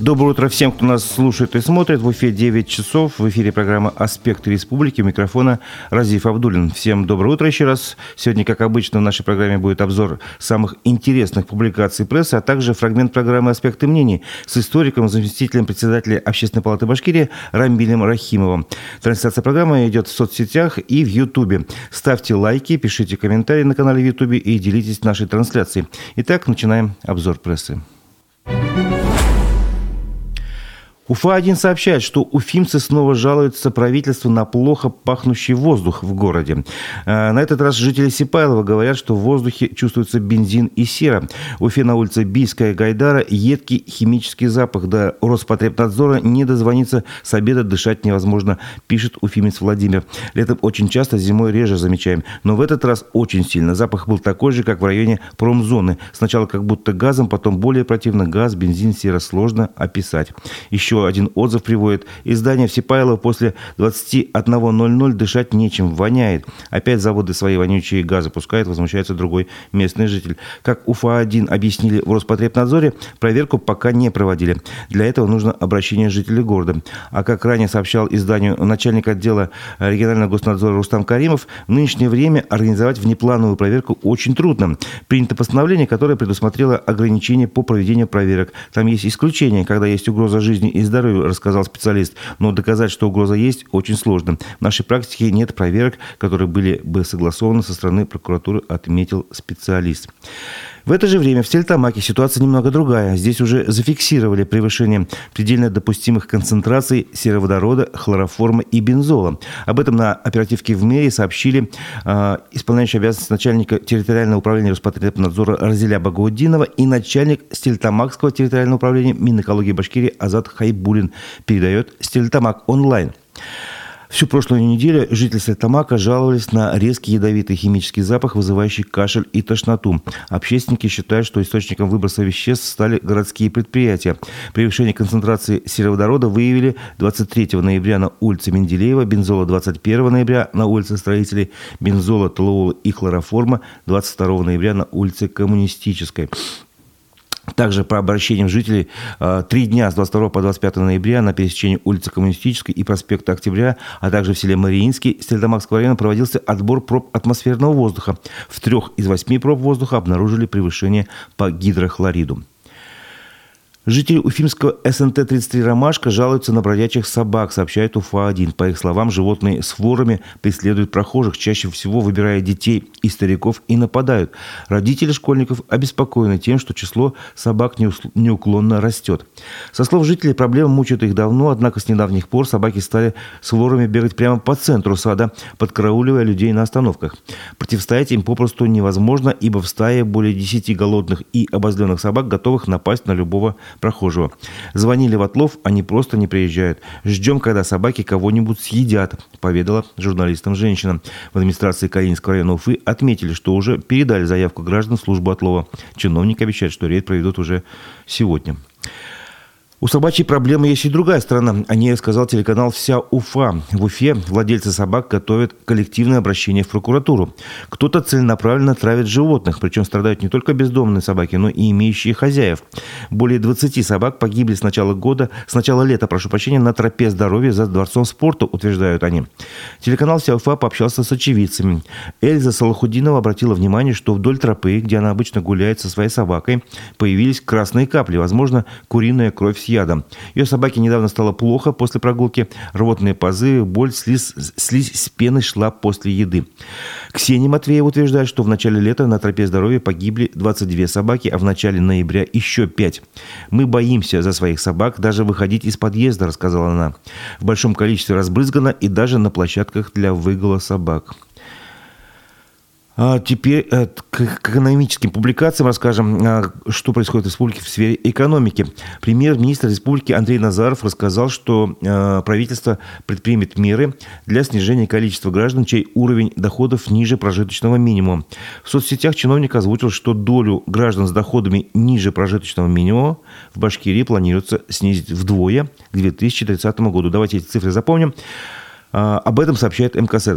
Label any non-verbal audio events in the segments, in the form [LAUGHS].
Доброе утро всем, кто нас слушает и смотрит. В эфире 9 часов. В эфире программа «Аспекты республики». У микрофона Разиф Абдулин. Всем доброе утро еще раз. Сегодня, как обычно, в нашей программе будет обзор самых интересных публикаций прессы, а также фрагмент программы «Аспекты мнений» с историком, заместителем председателя Общественной палаты Башкирии Рамбилем Рахимовым. Трансляция программы идет в соцсетях и в Ютубе. Ставьте лайки, пишите комментарии на канале в Ютубе и делитесь нашей трансляцией. Итак, начинаем обзор прессы. Уфа-1 сообщает, что уфимцы снова жалуются правительству на плохо пахнущий воздух в городе. Э, на этот раз жители Сипайлова говорят, что в воздухе чувствуется бензин и сера. В Уфе на улице Бийская Гайдара едкий химический запах. До Роспотребнадзора не дозвониться с обеда дышать невозможно, пишет уфимец Владимир. Летом очень часто, зимой реже замечаем. Но в этот раз очень сильно. Запах был такой же, как в районе промзоны. Сначала как будто газом, потом более противно газ, бензин, сера. Сложно описать. Еще еще один отзыв приводит. Издание Всепайлова после 21.00 дышать нечем, воняет. Опять заводы свои вонючие газы пускают, возмущается другой местный житель. Как УФА-1 объяснили в Роспотребнадзоре, проверку пока не проводили. Для этого нужно обращение жителей города. А как ранее сообщал изданию начальник отдела регионального госнадзора Рустам Каримов, в нынешнее время организовать внеплановую проверку очень трудно. Принято постановление, которое предусмотрело ограничения по проведению проверок. Там есть исключения, когда есть угроза жизни и здоровью, рассказал специалист. Но доказать, что угроза есть, очень сложно. В нашей практике нет проверок, которые были бы согласованы со стороны прокуратуры, отметил специалист. В это же время в Стельтамаке ситуация немного другая. Здесь уже зафиксировали превышение предельно допустимых концентраций сероводорода, хлороформа и бензола. Об этом на оперативке в мэрии сообщили э, исполняющий обязанности начальника территориального управления Роспотребнадзора Разиля Багаудинова и начальник Стельтамакского территориального управления Минэкологии Башкирии Азат Хайбулин. Передает Стельтамак онлайн. Всю прошлую неделю жители Сальтамака жаловались на резкий ядовитый химический запах, вызывающий кашель и тошноту. Общественники считают, что источником выброса веществ стали городские предприятия. Превышение концентрации сероводорода выявили 23 ноября на улице Менделеева, бензола 21 ноября на улице строителей, бензола, толуола и хлороформа 22 ноября на улице Коммунистической. Также по обращениям жителей э, три дня с 22 по 25 ноября на пересечении улицы Коммунистической и проспекта Октября, а также в селе Мариинский Стельдамакского района проводился отбор проб атмосферного воздуха. В трех из восьми проб воздуха обнаружили превышение по гидрохлориду. Жители Уфимского СНТ-33 «Ромашка» жалуются на бродячих собак, сообщает УФА-1. По их словам, животные с ворами преследуют прохожих, чаще всего выбирая детей и стариков и нападают. Родители школьников обеспокоены тем, что число собак неуклонно растет. Со слов жителей, проблема мучает их давно, однако с недавних пор собаки стали с ворами бегать прямо по центру сада, подкарауливая людей на остановках. Противостоять им попросту невозможно, ибо в стае более 10 голодных и обозленных собак, готовых напасть на любого прохожего. Звонили в отлов, они просто не приезжают. Ждем, когда собаки кого-нибудь съедят, поведала журналистам женщина. В администрации Калининского района Уфы отметили, что уже передали заявку граждан в службу отлова. Чиновник обещает, что рейд проведут уже сегодня. У собачьей проблемы есть и другая сторона. О ней сказал телеканал «Вся Уфа». В Уфе владельцы собак готовят коллективное обращение в прокуратуру. Кто-то целенаправленно травит животных, причем страдают не только бездомные собаки, но и имеющие хозяев. Более 20 собак погибли с начала года, с начала лета, прошу прощения, на тропе здоровья за Дворцом спорта, утверждают они. Телеканал «Вся Уфа» пообщался с очевидцами. Эльза Салахудинова обратила внимание, что вдоль тропы, где она обычно гуляет со своей собакой, появились красные капли, возможно, куриная кровь с ядом. Ее собаке недавно стало плохо после прогулки. Рвотные позывы, боль, слизь, слизь с пены шла после еды. Ксения Матвеева утверждает, что в начале лета на тропе здоровья погибли 22 собаки, а в начале ноября еще 5. «Мы боимся за своих собак даже выходить из подъезда», рассказала она. В большом количестве разбрызгано и даже на площадках для выгула собак. А теперь э, к экономическим публикациям расскажем, а, что происходит в республике в сфере экономики. Премьер-министр республики Андрей Назаров рассказал, что э, правительство предпримет меры для снижения количества граждан, чей уровень доходов ниже прожиточного минимума. В соцсетях чиновник озвучил, что долю граждан с доходами ниже прожиточного минимума в Башкирии планируется снизить вдвое к 2030 году. Давайте эти цифры запомним. А, об этом сообщает МКС.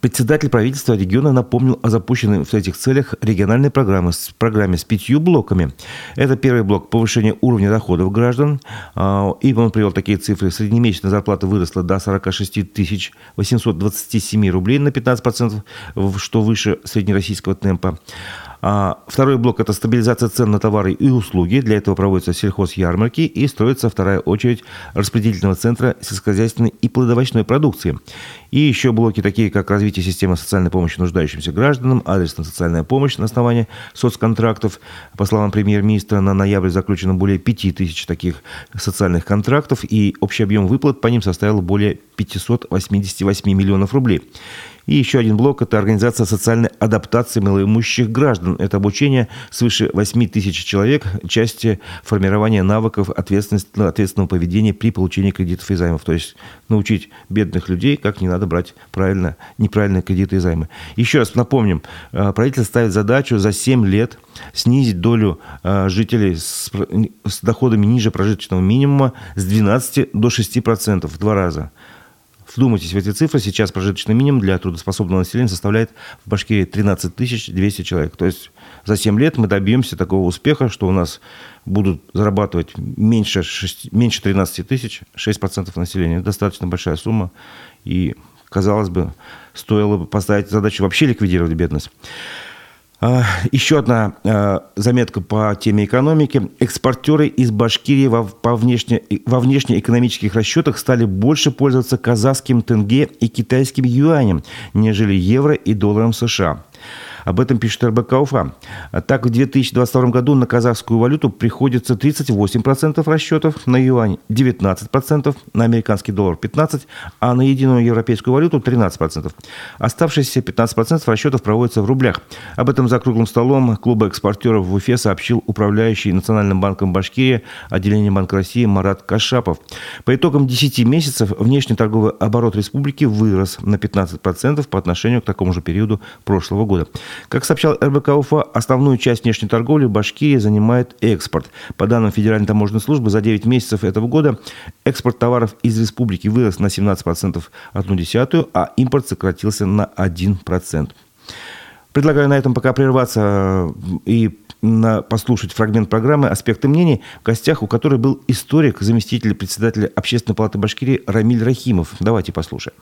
Председатель правительства региона напомнил о запущенной в этих целях региональной программе с, программе с пятью блоками. Это первый блок – повышение уровня доходов граждан. А, и он привел такие цифры. Среднемесячная зарплата выросла до 46 тысяч 827 рублей на 15%, что выше среднероссийского темпа. А второй блок – это стабилизация цен на товары и услуги. Для этого проводятся сельхозярмарки и строится вторая очередь распределительного центра сельскохозяйственной и плодовочной продукции. И еще блоки, такие как развитие системы социальной помощи нуждающимся гражданам, адресная социальная помощь на основании соцконтрактов. По словам премьер-министра, на ноябрь заключено более 5 тысяч таких социальных контрактов, и общий объем выплат по ним составил более 588 миллионов рублей. И еще один блок – это организация социальной адаптации малоимущих граждан. Это обучение свыше 8 тысяч человек, части формирования навыков ответственного поведения при получении кредитов и займов. То есть научить бедных людей, как не надо брать правильно, неправильные кредиты и займы. Еще раз напомним, э, правительство ставит задачу за 7 лет снизить долю э, жителей с, с доходами ниже прожиточного минимума с 12 до 6 процентов в два раза. Вдумайтесь в эти цифры. Сейчас прожиточный минимум для трудоспособного населения составляет в Башкирии 13 200 человек. То есть за 7 лет мы добьемся такого успеха, что у нас будут зарабатывать меньше, 6, меньше 13 тысяч, 6% населения. Достаточно большая сумма. И, казалось бы, стоило бы поставить задачу вообще ликвидировать бедность. А, еще одна а, заметка по теме экономики. Экспортеры из Башкирии во, по внешне, во внешнеэкономических расчетах стали больше пользоваться казахским тенге и китайским юанем, нежели евро и долларом США. Об этом пишет РБК Уфа. Так, в 2022 году на казахскую валюту приходится 38% расчетов, на юань 19%, на американский доллар 15%, а на единую европейскую валюту 13%. Оставшиеся 15% расчетов проводятся в рублях. Об этом за круглым столом клуба экспортеров в Уфе сообщил управляющий Национальным банком Башкирии отделение Банка России Марат Кашапов. По итогам 10 месяцев внешний торговый оборот республики вырос на 15% по отношению к такому же периоду прошлого года. Как сообщал РБК Уфа, основную часть внешней торговли Башкирия занимает экспорт. По данным Федеральной таможенной службы, за 9 месяцев этого года экспорт товаров из республики вырос на 17% одну десятую, а импорт сократился на 1%. Предлагаю на этом пока прерваться э, и на, послушать фрагмент программы «Аспекты мнений», в гостях у которой был историк, заместитель председателя Общественной палаты Башкирии Рамиль Рахимов. Давайте послушаем.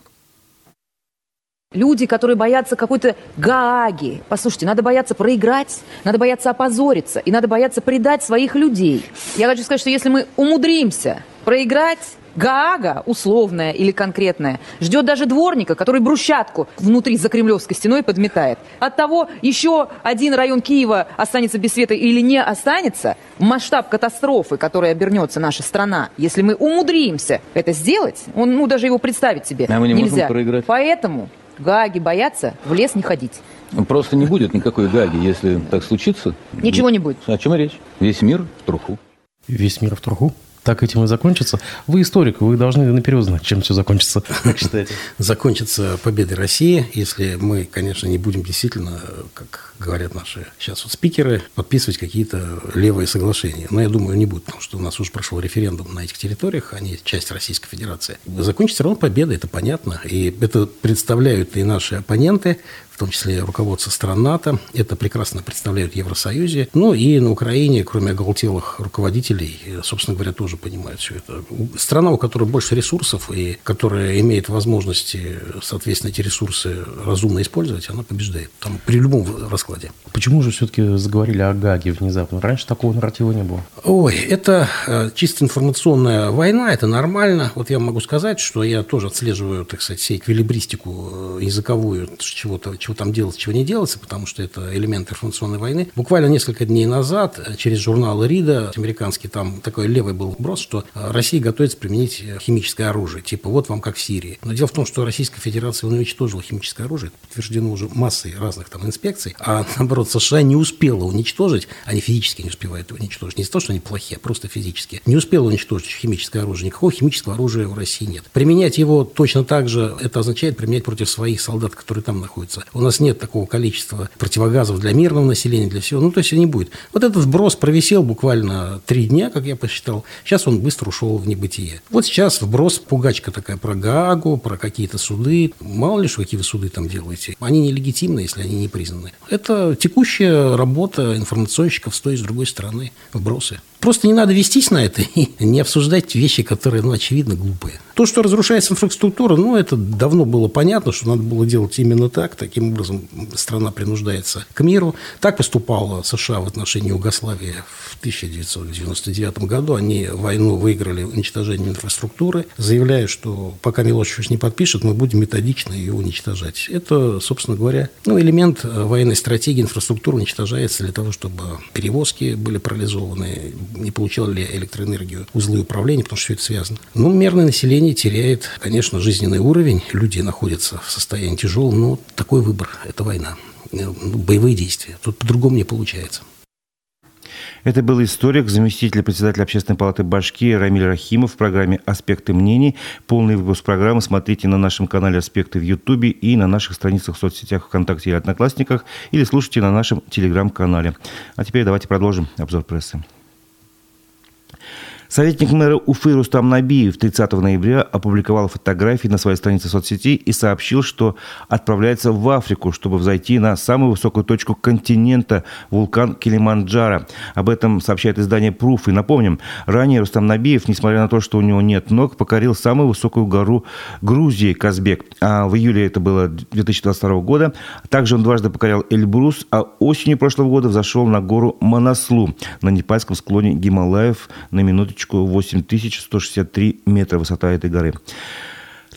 Люди, которые боятся какой-то Гааги. Послушайте, надо бояться проиграть, надо бояться опозориться, и надо бояться предать своих людей. Я хочу сказать, что если мы умудримся проиграть, Гаага, условная или конкретная, ждет даже дворника, который брусчатку внутри за кремлевской стеной подметает. От того, еще один район Киева останется без света или не останется, масштаб катастрофы, которой обернется наша страна, если мы умудримся это сделать, он, ну, даже его представить себе а мы не нельзя. Можем проиграть. Поэтому Гаги боятся в лес не ходить. Просто не будет никакой Гаги, если так случится. Ничего не будет. О чем речь? Весь мир в труху. Весь мир в труху? Так этим и закончится. Вы историк, вы должны наперед знать, чем все закончится, [LAUGHS] как считаете? Закончится победой России, если мы, конечно, не будем действительно, как говорят наши сейчас вот спикеры, подписывать какие-то левые соглашения. Но я думаю, не будет, потому что у нас уже прошел референдум на этих территориях, они часть Российской Федерации. Закончится равно победа, это понятно. И это представляют и наши оппоненты, в том числе руководство стран НАТО. Это прекрасно представляют в Евросоюзе. Ну и на Украине, кроме оголтелых руководителей, собственно говоря, тоже понимают все это. Страна, у которой больше ресурсов и которая имеет возможности, соответственно, эти ресурсы разумно использовать, она побеждает. Там при любом раскладе. Почему же все-таки заговорили о Гаге внезапно? Раньше такого нарратива не было. Ой, это э, чисто информационная война, это нормально. Вот я могу сказать, что я тоже отслеживаю, так сказать, всей эквилибристику э, языковую чего-то, чего там делать, чего не делается, потому что это элемент информационной войны. Буквально несколько дней назад э, через журнал Рида, американский, там такой левый был брос, что э, Россия готовится применить э, химическое оружие. Типа вот вам как в Сирии. Но дело в том, что Российская Федерация уничтожила химическое оружие. Это подтверждено уже массой разных там инспекций. А [LAUGHS] наоборот, США не успела уничтожить, они физически не успевают уничтожить. Не из-за того, что они плохие, а просто физически. Не успела уничтожить химическое оружие. Никакого химического оружия в России нет. Применять его точно так же, это означает применять против своих солдат, которые там находятся. У нас нет такого количества противогазов для мирного населения, для всего. Ну, то есть не будет. Вот этот вброс провисел буквально три дня, как я посчитал. Сейчас он быстро ушел в небытие. Вот сейчас вброс, пугачка такая про Гаагу, про какие-то суды. Мало ли, что какие вы суды там делаете. Они нелегитимны, если они не признаны. Это текущая работа информационщиков с той и с другой стороны. Вбросы. Просто не надо вестись на это и [LAUGHS] не обсуждать вещи, которые, ну, очевидно, глупые. То, что разрушается инфраструктура, ну, это давно было понятно, что надо было делать именно так. Таким образом страна принуждается к миру. Так поступала США в отношении Югославии в 1999 году. Они войну выиграли уничтожением инфраструктуры, заявляя, что пока Милошевич не подпишет, мы будем методично ее уничтожать. Это, собственно говоря, ну, элемент военной стратегии. Инфраструктура уничтожается для того, чтобы перевозки были парализованы, не получало ли электроэнергию узлы управления, потому что все это связано. Ну, мерное население теряет, конечно, жизненный уровень, люди находятся в состоянии тяжелом, но такой выбор – это война, ну, боевые действия. Тут по-другому не получается. Это был историк, заместитель председателя Общественной палаты Башки Рамиль Рахимов в программе «Аспекты мнений». Полный выпуск программы смотрите на нашем канале «Аспекты» в Ютубе и на наших страницах в соцсетях ВКонтакте или Одноклассниках, или слушайте на нашем Телеграм-канале. А теперь давайте продолжим обзор прессы. Советник мэра Уфы Рустам Набиев 30 ноября опубликовал фотографии на своей странице соцсети и сообщил, что отправляется в Африку, чтобы взойти на самую высокую точку континента – вулкан Килиманджаро. Об этом сообщает издание «Пруф». И напомним, ранее Рустам Набиев, несмотря на то, что у него нет ног, покорил самую высокую гору Грузии – Казбек. А в июле это было 2022 года. Также он дважды покорял Эльбрус, а осенью прошлого года взошел на гору Манаслу на непальском склоне Гималаев на минуту точку 8163 метра высота этой горы.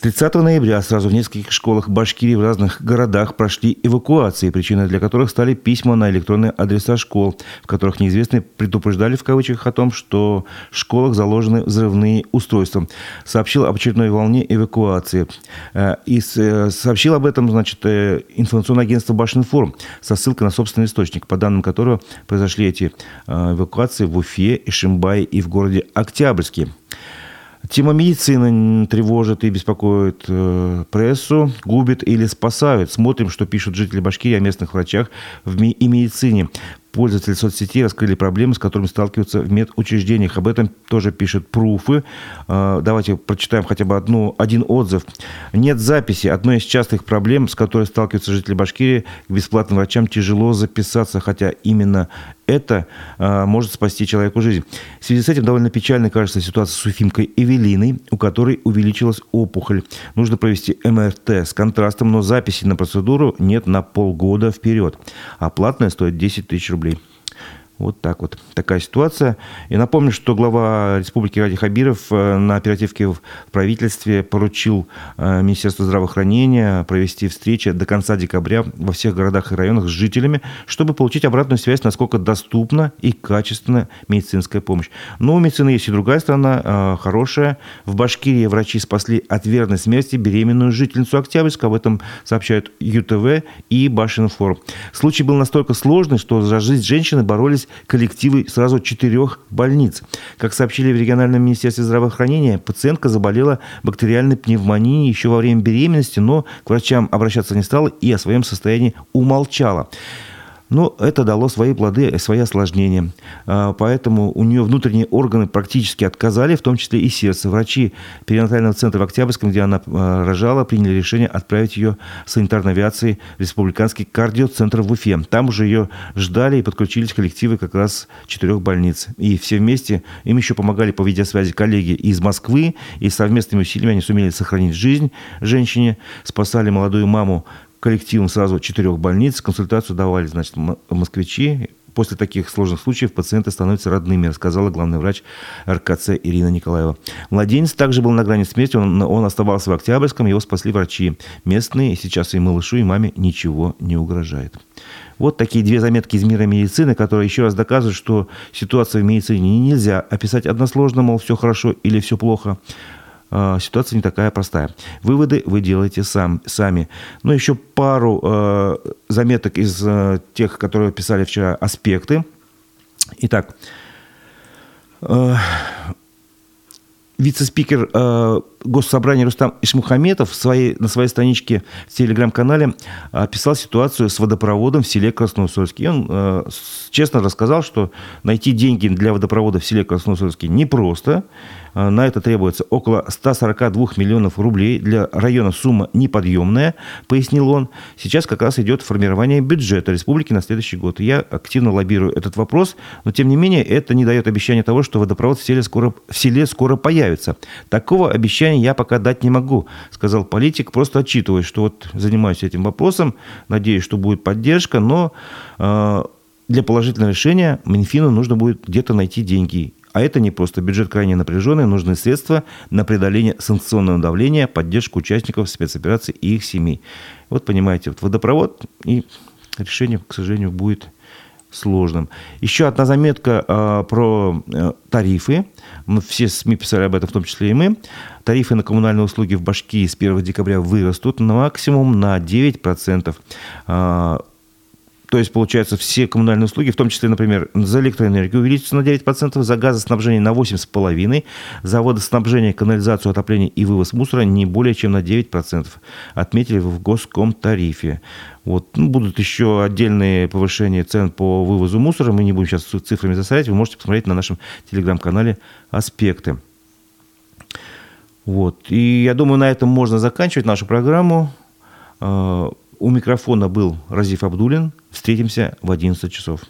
30 ноября сразу в нескольких школах Башкирии в разных городах прошли эвакуации, причиной для которых стали письма на электронные адреса школ, в которых неизвестные предупреждали в кавычках о том, что в школах заложены взрывные устройства. Сообщил об очередной волне эвакуации. Э, и э, сообщил об этом, значит, э, информационное агентство Башинформ со ссылкой на собственный источник, по данным которого произошли эти эвакуации в Уфе, Ишимбае и в городе Октябрьске. Тема медицины тревожит и беспокоит э, прессу, губит или спасают. Смотрим, что пишут жители Башкирии о местных врачах в ми- и медицине. Пользователи соцсетей раскрыли проблемы, с которыми сталкиваются в медучреждениях. Об этом тоже пишут пруфы. Э, давайте прочитаем хотя бы одну, один отзыв. Нет записи. Одной из частых проблем, с которой сталкиваются жители Башкирии, к бесплатным врачам тяжело записаться, хотя именно это э, может спасти человеку жизнь. В связи с этим довольно печальной кажется ситуация с Уфимкой Эвелиной, у которой увеличилась опухоль. Нужно провести МРТ с контрастом, но записи на процедуру нет на полгода вперед. А платная стоит 10 тысяч рублей. Вот так вот. Такая ситуация. И напомню, что глава Республики Ради Хабиров э, на оперативке в правительстве поручил э, Министерству здравоохранения провести встречи до конца декабря во всех городах и районах с жителями, чтобы получить обратную связь, насколько доступна и качественна медицинская помощь. Но у медицины есть и другая сторона, э, хорошая. В Башкирии врачи спасли от верной смерти беременную жительницу Октябрьска. Об этом сообщают ЮТВ и Башинформ. Случай был настолько сложный, что за жизнь женщины боролись коллективы сразу четырех больниц. Как сообщили в региональном министерстве здравоохранения, пациентка заболела бактериальной пневмонией еще во время беременности, но к врачам обращаться не стала и о своем состоянии умолчала. Но это дало свои плоды, свои осложнения. А, поэтому у нее внутренние органы практически отказали, в том числе и сердце. Врачи перинатального центра в Октябрьском, где она а, рожала, приняли решение отправить ее санитарной авиацией в республиканский кардиоцентр в Уфе. Там уже ее ждали и подключились коллективы как раз четырех больниц. И все вместе им еще помогали по видеосвязи коллеги из Москвы, и совместными усилиями они сумели сохранить жизнь женщине, спасали молодую маму коллективом сразу четырех больниц. Консультацию давали, значит, москвичи. После таких сложных случаев пациенты становятся родными, рассказала главный врач РКЦ Ирина Николаева. Младенец также был на грани смерти, он, он оставался в Октябрьском, его спасли врачи местные, сейчас и малышу, и маме ничего не угрожает. Вот такие две заметки из мира медицины, которые еще раз доказывают, что ситуацию в медицине нельзя описать односложно, мол, все хорошо или все плохо. А, ситуация не такая простая. Выводы вы делаете сам, сами. Ну, еще пару э, заметок из э, тех, которые писали вчера аспекты. Итак, э, вице-спикер э, Госсобрания Рустам Ишмухаметов в своей, на своей страничке в телеграм-канале описал ситуацию с водопроводом в селе Красноусольске. И он э, честно рассказал, что найти деньги для водопровода в селе Красноусольске непросто. Э, на это требуется около 142 миллионов рублей. Для района сумма неподъемная, пояснил он. Сейчас как раз идет формирование бюджета республики на следующий год. Я активно лоббирую этот вопрос, но тем не менее это не дает обещания того, что водопровод в селе скоро, в селе скоро появится. Такого обещания я пока дать не могу, сказал политик, просто отчитываясь, что вот занимаюсь этим вопросом, надеюсь, что будет поддержка, но э, для положительного решения Минфину нужно будет где-то найти деньги. А это не просто. Бюджет крайне напряженный, нужны средства на преодоление санкционного давления, поддержку участников спецоперации и их семей. Вот понимаете, вот водопровод и решение, к сожалению, будет сложным. Еще одна заметка э, про э, тарифы. Мы все СМИ писали об этом, в том числе и мы. Тарифы на коммунальные услуги в Башкирии с 1 декабря вырастут на максимум на 9%. Э, то есть, получается, все коммунальные услуги, в том числе, например, за электроэнергию увеличатся на 9%, за газоснабжение на 8,5%, за водоснабжение, канализацию, отопление и вывоз мусора не более чем на 9%. Отметили в госкомтарифе. Вот. Ну, будут еще отдельные повышения цен по вывозу мусора. Мы не будем сейчас цифрами засорять. Вы можете посмотреть на нашем телеграм-канале «Аспекты». Вот. И я думаю, на этом можно заканчивать нашу программу. У микрофона был Разиф Абдулин. Встретимся в 11 часов.